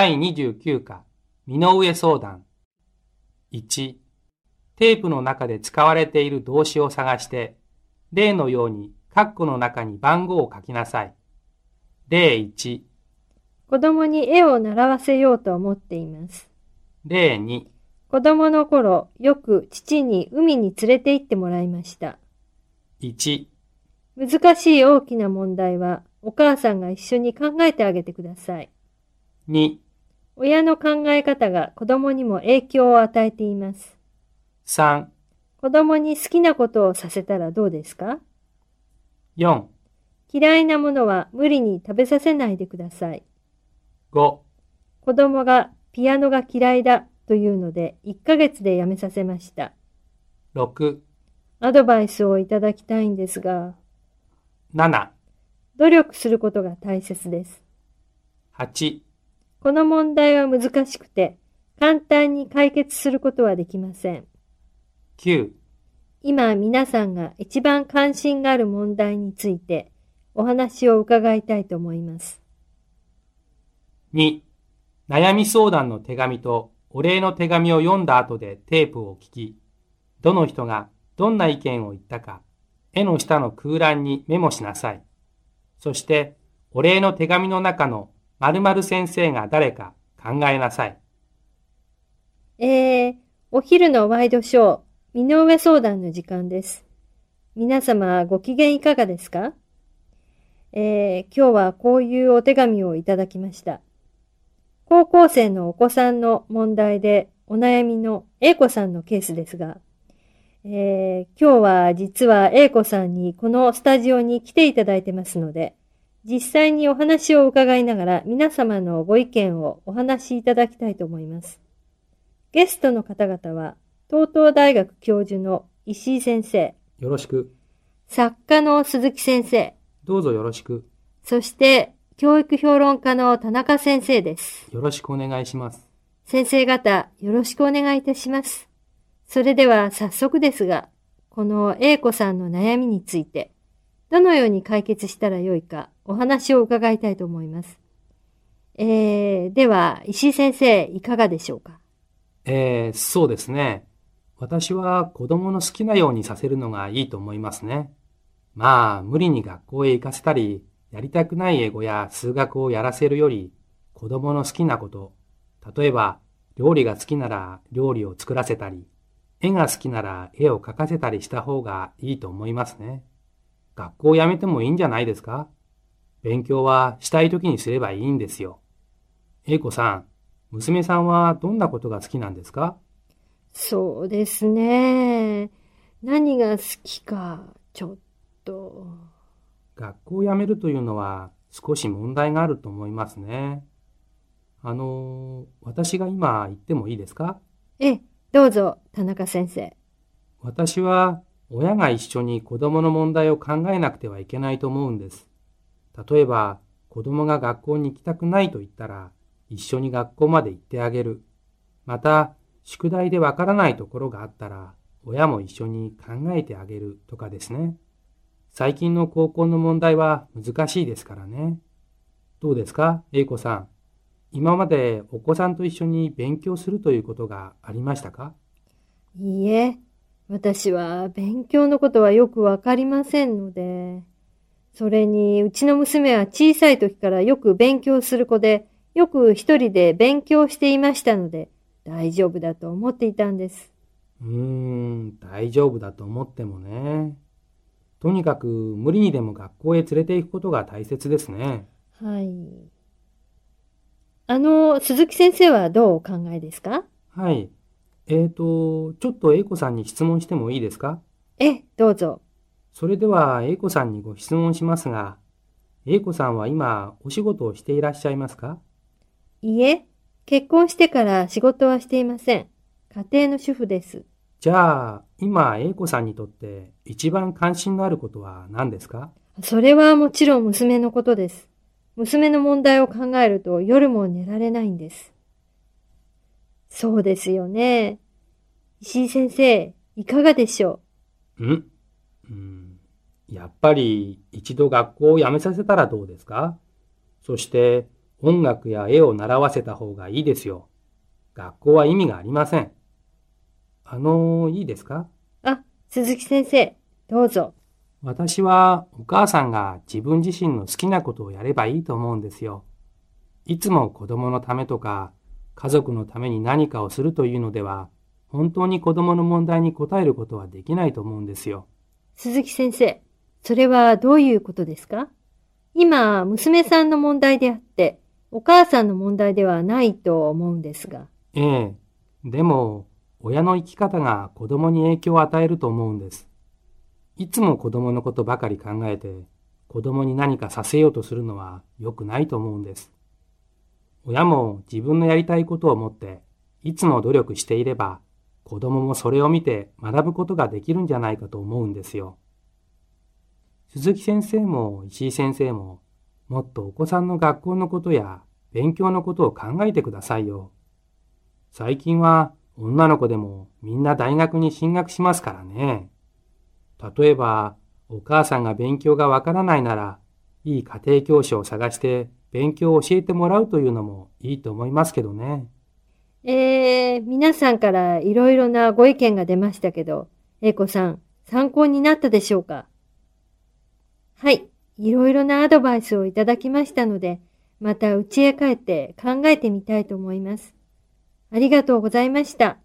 第29課、身の上相談。1、テープの中で使われている動詞を探して、例のように括弧の中に番号を書きなさい。例1、子供に絵を習わせようと思っています。例2、子供の頃、よく父に海に連れて行ってもらいました。1、難しい大きな問題は、お母さんが一緒に考えてあげてください。2、親の考え方が子供にも影響を与えています。3、子供に好きなことをさせたらどうですか？4、嫌いなものは無理に食べさせないでください。5、子供がピアノが嫌いだというので1ヶ月でやめさせました。6、アドバイスをいただきたいんですが、7、努力することが大切です。8、この問題は難しくて、簡単に解決することはできません。9、今皆さんが一番関心がある問題についてお話を伺いたいと思います。2、悩み相談の手紙とお礼の手紙を読んだ後でテープを聞き、どの人がどんな意見を言ったか、絵の下の空欄にメモしなさい。そして、お礼の手紙の中の〇〇先生が誰か考えなさい。えー、お昼のワイドショー、身の上相談の時間です。皆様ご機嫌いかがですか？えー、今日はこういうお手紙をいただきました。高校生のお子さんの問題でお悩みの A 子さんのケースですが、えー、今日は実は A 子さんにこのスタジオに来ていただいてますので、実際にお話を伺いながら皆様のご意見をお話しいただきたいと思います。ゲストの方々は、東東大学教授の石井先生、よろしく。作家の鈴木先生、どうぞよろしく。そして教育評論家の田中先生です。よろしくお願いします。先生方、よろしくお願いいたします。それでは早速ですが、この A 子さんの悩みについて、どのように解決したらよいかお話を伺いたいと思います。えー、では、石井先生、いかがでしょうか？えー、そうですね。私は子供の好きなようにさせるのがいいと思いますね。まあ、無理に学校へ行かせたり、やりたくない英語や数学をやらせるより、子供の好きなこと、例えば、料理が好きなら料理を作らせたり、絵が好きなら絵を描かせたりした方がいいと思いますね。学校を辞めてもいいんじゃないですか？勉強はしたい時にすればいいんですよ。英子さん、娘さんはどんなことが好きなんですか？そうですね。何が好きか、ちょっと。学校を辞めるというのは少し問題があると思いますね。あの、私が今言ってもいいですか？ええ、どうぞ、田中先生。私は親が一緒に子供の問題を考えなくてはいけないと思うんです。例えば、子供が学校に行きたくないと言ったら、一緒に学校まで行ってあげる。また、宿題でわからないところがあったら、親も一緒に考えてあげるとかですね。最近の高校の問題は難しいですからね。どうですか、英子さん。今までお子さんと一緒に勉強するということがありましたか？いいえ、私は勉強のことはよくわかりませんので。それに、うちの娘は小さい時からよく勉強する子で、よく一人で勉強していましたので、大丈夫だと思っていたんです。うーん、大丈夫だと思ってもね。とにかく無理にでも学校へ連れて行くことが大切ですね。はい。あの、鈴木先生はどうお考えですか？はい。えーと、ちょっと英子さんに質問してもいいですか？え、どうぞ。それでは英子さんにご質問しますが、英子さんは今お仕事をしていらっしゃいますか？いいえ、結婚してから仕事はしていません。家庭の主婦です。じゃあ、今英子さんにとって一番関心のあることは何ですか？それはもちろん娘のことです。娘の問題を考えると夜も寝られないんです。そうですよね。石井先生、いかがでしょんうん、やっぱり一度学校を辞めさせたらどうですか？そして音楽や絵を習わせた方がいいですよ。学校は意味がありません。あの、いいですか？あ、鈴木先生、どうぞ。私はお母さんが自分自身の好きなことをやればいいと思うんですよ。いつも子供のためとか家族のために何かをするというのでは本当に子供の問題に答えることはできないと思うんですよ。鈴木先生、それはどういうことですか？今、娘さんの問題であって、お母さんの問題ではないと思うんですが。ええ。でも、親の生き方が子供に影響を与えると思うんです。いつも子供のことばかり考えて、子供に何かさせようとするのは良くないと思うんです。親も自分のやりたいことを持って、いつも努力していれば、子供もそれを見て学ぶことができるんじゃないかと思うんですよ。鈴木先生も石井先生も、もっとお子さんの学校のことや勉強のことを考えてくださいよ。最近は女の子でもみんな大学に進学しますからね。例えば、お母さんが勉強がわからないなら、いい家庭教師を探して勉強を教えてもらうというのもいいと思いますけどね。えー、皆さんからいろいろなご意見が出ましたけど、英子さん、参考になったでしょうか？はい、いろいろなアドバイスをいただきましたので、また家へ帰って考えてみたいと思います。ありがとうございました。